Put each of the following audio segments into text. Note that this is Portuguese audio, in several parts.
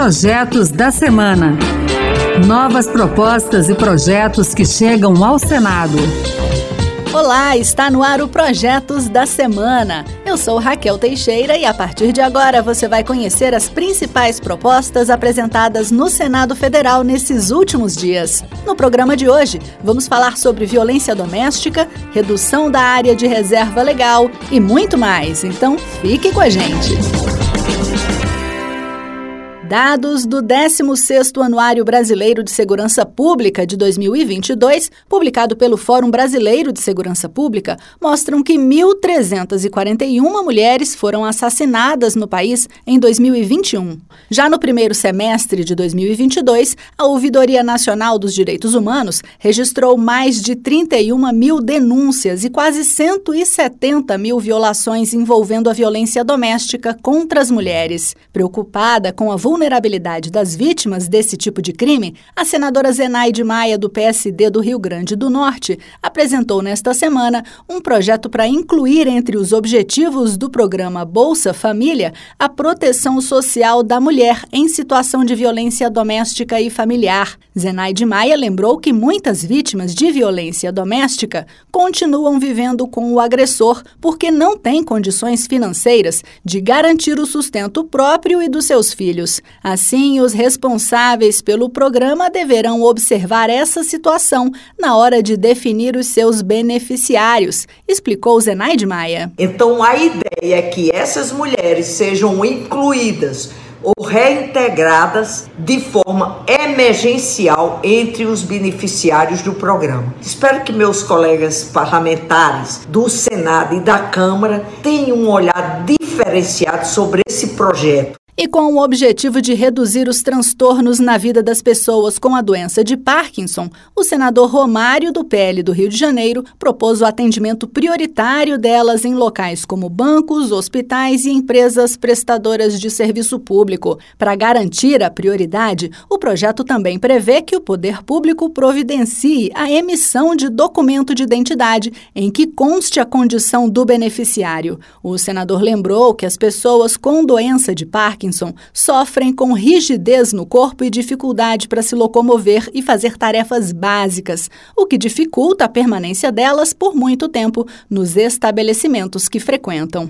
Projetos da Semana. Novas propostas e projetos que chegam ao Senado. Olá, está no ar o Projetos da Semana. Eu sou Raquel Teixeira e a partir de agora você vai conhecer as principais propostas apresentadas no Senado Federal nesses últimos dias. No programa de hoje, vamos falar sobre violência doméstica, redução da área de reserva legal e muito mais. Então, fique com a gente. Dados do 16º Anuário Brasileiro de Segurança Pública de 2022, publicado pelo Fórum Brasileiro de Segurança Pública, mostram que 1.341 mulheres foram assassinadas no país em 2021. Já no primeiro semestre de 2022, a Ouvidoria Nacional dos Direitos Humanos registrou mais de 31 mil denúncias e quase 170 mil violações envolvendo a violência doméstica contra as mulheres. Preocupada com a vulnerabilidade vulnerabilidade das vítimas desse tipo de crime, a senadora Zenaide Maia, do PSD do Rio Grande do Norte, apresentou nesta semana um projeto para incluir entre os objetivos do programa Bolsa Família a proteção social da mulher em situação de violência doméstica e familiar. Zenaide Maia lembrou que muitas vítimas de violência doméstica continuam vivendo com o agressor porque não têm condições financeiras de garantir o sustento próprio e dos seus filhos. Assim, os responsáveis pelo programa deverão observar essa situação na hora de definir os seus beneficiários, explicou Zenaide Maia. Então, a ideia é que essas mulheres sejam incluídas ou reintegradas de forma emergencial entre os beneficiários do programa. Espero que meus colegas parlamentares do Senado e da Câmara tenham um olhar diferenciado sobre esse projeto e com o objetivo de reduzir os transtornos na vida das pessoas com a doença de Parkinson, o senador Romário do PL do Rio de Janeiro propôs o atendimento prioritário delas em locais como bancos, hospitais e empresas prestadoras de serviço público. Para garantir a prioridade, o projeto também prevê que o poder público providencie a emissão de documento de identidade em que conste a condição do beneficiário. O senador lembrou que as pessoas com doença de Parkinson Parkinson sofrem com rigidez no corpo e dificuldade para se locomover e fazer tarefas básicas, o que dificulta a permanência delas por muito tempo nos estabelecimentos que frequentam.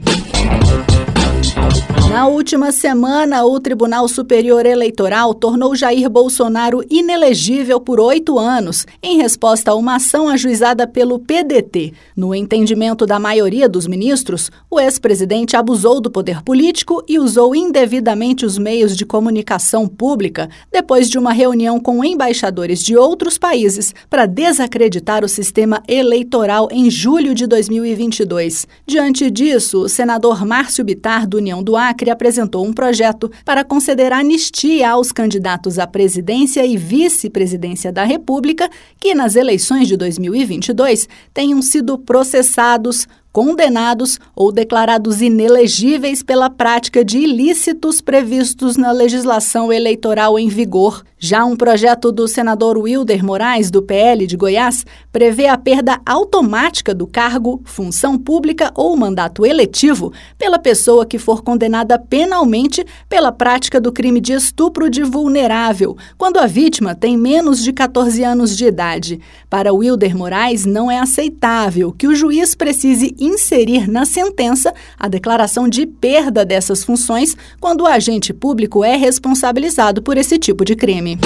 Na última semana, o Tribunal Superior Eleitoral tornou Jair Bolsonaro inelegível por oito anos, em resposta a uma ação ajuizada pelo PDT. No entendimento da maioria dos ministros, o ex-presidente abusou do poder político e usou indevidamente os meios de comunicação pública depois de uma reunião com embaixadores de outros países para desacreditar o sistema eleitoral em julho de 2022. Diante disso, o senador Márcio Bitar, do União do Acre, apresentou um projeto para conceder anistia aos candidatos à presidência e vice-presidência da República que, nas eleições de 2022, tenham sido processados condenados ou declarados inelegíveis pela prática de ilícitos previstos na legislação eleitoral em vigor. Já um projeto do senador Wilder Moraes, do PL de Goiás, prevê a perda automática do cargo, função pública ou mandato eletivo pela pessoa que for condenada penalmente pela prática do crime de estupro de vulnerável, quando a vítima tem menos de 14 anos de idade. Para Wilder Moraes, não é aceitável que o juiz precise inserir na sentença a declaração de perda dessas funções quando o agente público é responsabilizado por esse tipo de crime.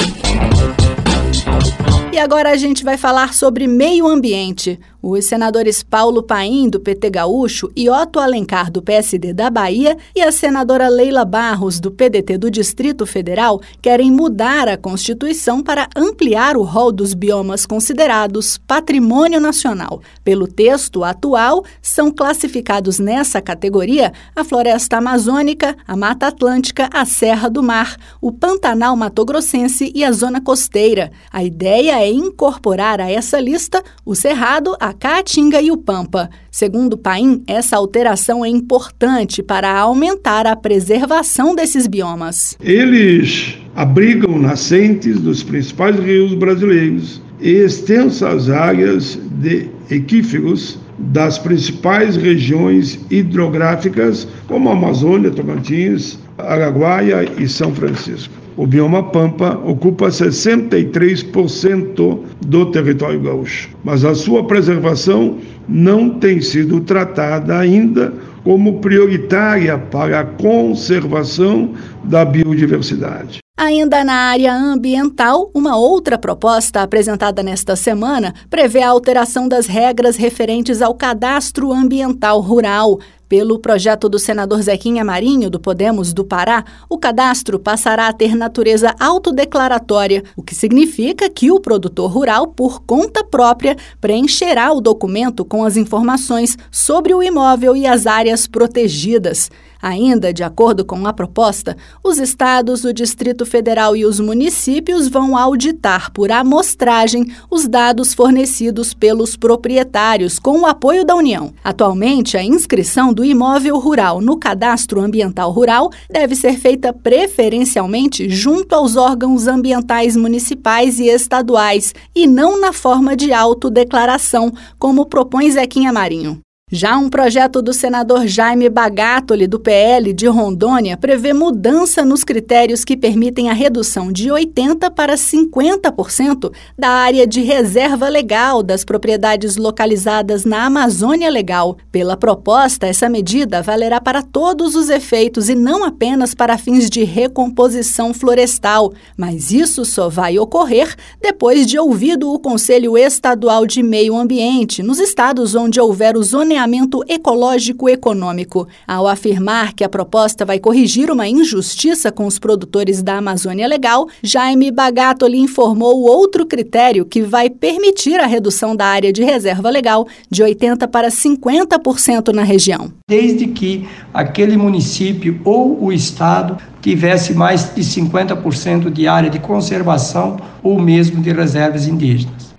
E agora a gente vai falar sobre meio ambiente. Os senadores Paulo Paim, do PT Gaúcho, e Otto Alencar, do PSD da Bahia, e a senadora Leila Barros, do PDT do Distrito Federal, querem mudar a Constituição para ampliar o rol dos biomas considerados patrimônio nacional. Pelo texto atual, são classificados nessa categoria a floresta amazônica, a Mata Atlântica, a Serra do Mar, o Pantanal Matogrossense e a zona costeira. A ideia é incorporar a essa lista o Cerrado, a Caatinga e o Pampa. Segundo Paim, essa alteração é importante para aumentar a preservação desses biomas. Eles abrigam nascentes dos principais rios brasileiros e extensas áreas de equíferos das principais regiões hidrográficas, como Amazônia, Tocantins, Araguaia e São Francisco. O bioma Pampa ocupa 63% do território gaúcho, mas a sua preservação não tem sido tratada ainda como prioritária para a conservação da biodiversidade. Ainda na área ambiental, uma outra proposta apresentada nesta semana prevê a alteração das regras referentes ao cadastro ambiental rural. Pelo projeto do senador Zequinha Marinho, do Podemos do Pará, o cadastro passará a ter natureza autodeclaratória, o que significa que o produtor rural, por conta própria, preencherá o documento com as informações sobre o imóvel e as áreas protegidas. Ainda, de acordo com a proposta, os estados, o Distrito Federal e os municípios vão auditar por amostragem os dados fornecidos pelos proprietários com o apoio da União. Atualmente, a inscrição do imóvel rural no Cadastro Ambiental Rural deve ser feita preferencialmente junto aos órgãos ambientais municipais e estaduais e não na forma de autodeclaração, como propõe Zequinha Marinho. Já um projeto do senador Jaime Bagatoli, do PL de Rondônia, prevê mudança nos critérios que permitem a redução de 80% para 50% da área de reserva legal das propriedades localizadas na Amazônia Legal. Pela proposta, essa medida valerá para todos os efeitos e não apenas para fins de recomposição florestal, mas isso só vai ocorrer depois de ouvido o Conselho Estadual de Meio Ambiente, nos estados onde houver o zoneamento saneamento ecológico econômico. Ao afirmar que a proposta vai corrigir uma injustiça com os produtores da Amazônia Legal, Jaime Bagatoli informou outro critério que vai permitir a redução da área de reserva legal de 80% para 50% na região. Desde que aquele município ou o estado tivesse mais de 50% de área de conservação ou mesmo de reservas indígenas.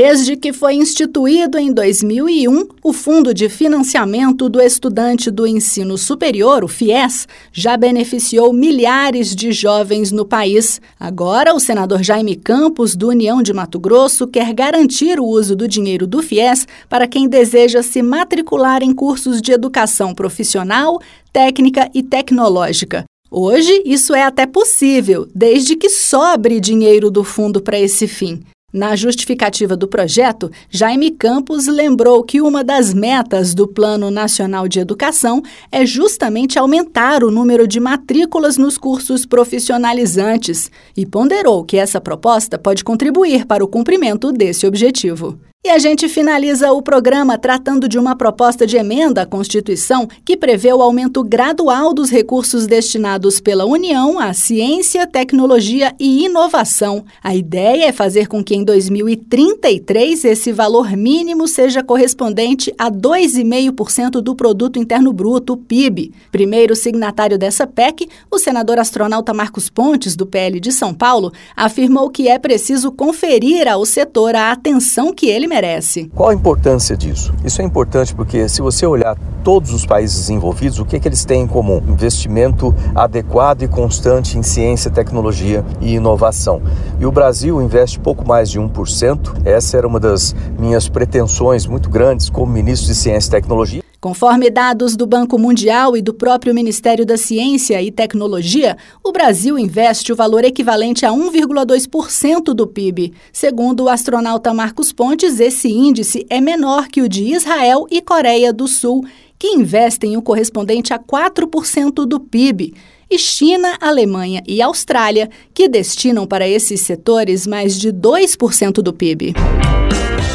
Desde que foi instituído em 2001, o Fundo de Financiamento do Estudante do Ensino Superior, o FIES, já beneficiou milhares de jovens no país. Agora, o senador Jaime Campos, do União de Mato Grosso, quer garantir o uso do dinheiro do FIES para quem deseja se matricular em cursos de educação profissional, técnica e tecnológica. Hoje, isso é até possível, desde que sobre dinheiro do fundo para esse fim. Na justificativa do projeto, Jaime Campos lembrou que uma das metas do Plano Nacional de Educação é justamente aumentar o número de matrículas nos cursos profissionalizantes e ponderou que essa proposta pode contribuir para o cumprimento desse objetivo. E a gente finaliza o programa tratando de uma proposta de emenda à Constituição que prevê o aumento gradual dos recursos destinados pela União à ciência, tecnologia e inovação. A ideia é fazer com que em 2033 esse valor mínimo seja correspondente a 2,5% do produto interno bruto, PIB. Primeiro signatário dessa PEC, o senador astronauta Marcos Pontes do PL de São Paulo afirmou que é preciso conferir ao setor a atenção que merece. Qual a importância disso? Isso é importante porque se você olhar todos os países envolvidos, o que, é que eles têm em comum? Investimento adequado e constante em ciência, tecnologia e inovação. E o Brasil investe pouco mais de 1%. Essa era uma das minhas pretensões muito grandes como ministro de Ciência e Tecnologia. Conforme dados do Banco Mundial e do próprio Ministério da Ciência e Tecnologia, o Brasil investe o valor equivalente a 1,2% do PIB. Segundo o astronauta Marcos Pontes, esse índice é menor que o de Israel e Coreia do Sul, que investem o correspondente a 4% do PIB e China, Alemanha e Austrália, que destinam para esses setores mais de 2% do PIB.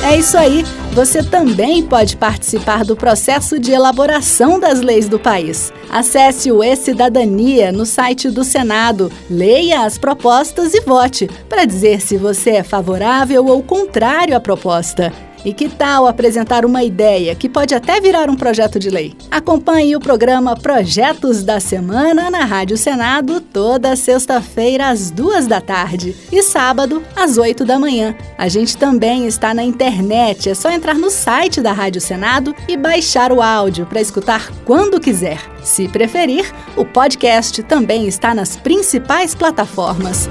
É isso aí. Você também pode participar do processo de elaboração das leis do país. Acesse o E-Cidadania no site do Senado, leia as propostas e vote para dizer se você é favorável ou contrário à proposta. E que tal apresentar uma ideia que pode até virar um projeto de lei? Acompanhe o programa Projetos da Semana na Rádio Senado toda sexta-feira às duas da tarde e sábado às oito da manhã. A gente também está na internet, é só entrar no site da Rádio Senado e baixar o áudio para escutar quando quiser. Se preferir, o podcast também está nas principais plataformas.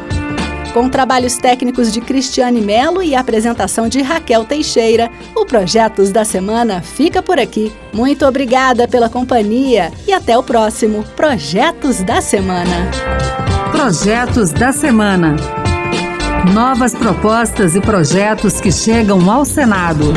Com trabalhos técnicos de Cristiane Melo e apresentação de Raquel Teixeira, o Projetos da Semana fica por aqui. Muito obrigada pela companhia e até o próximo Projetos da Semana. Projetos da Semana. Novas propostas e projetos que chegam ao Senado.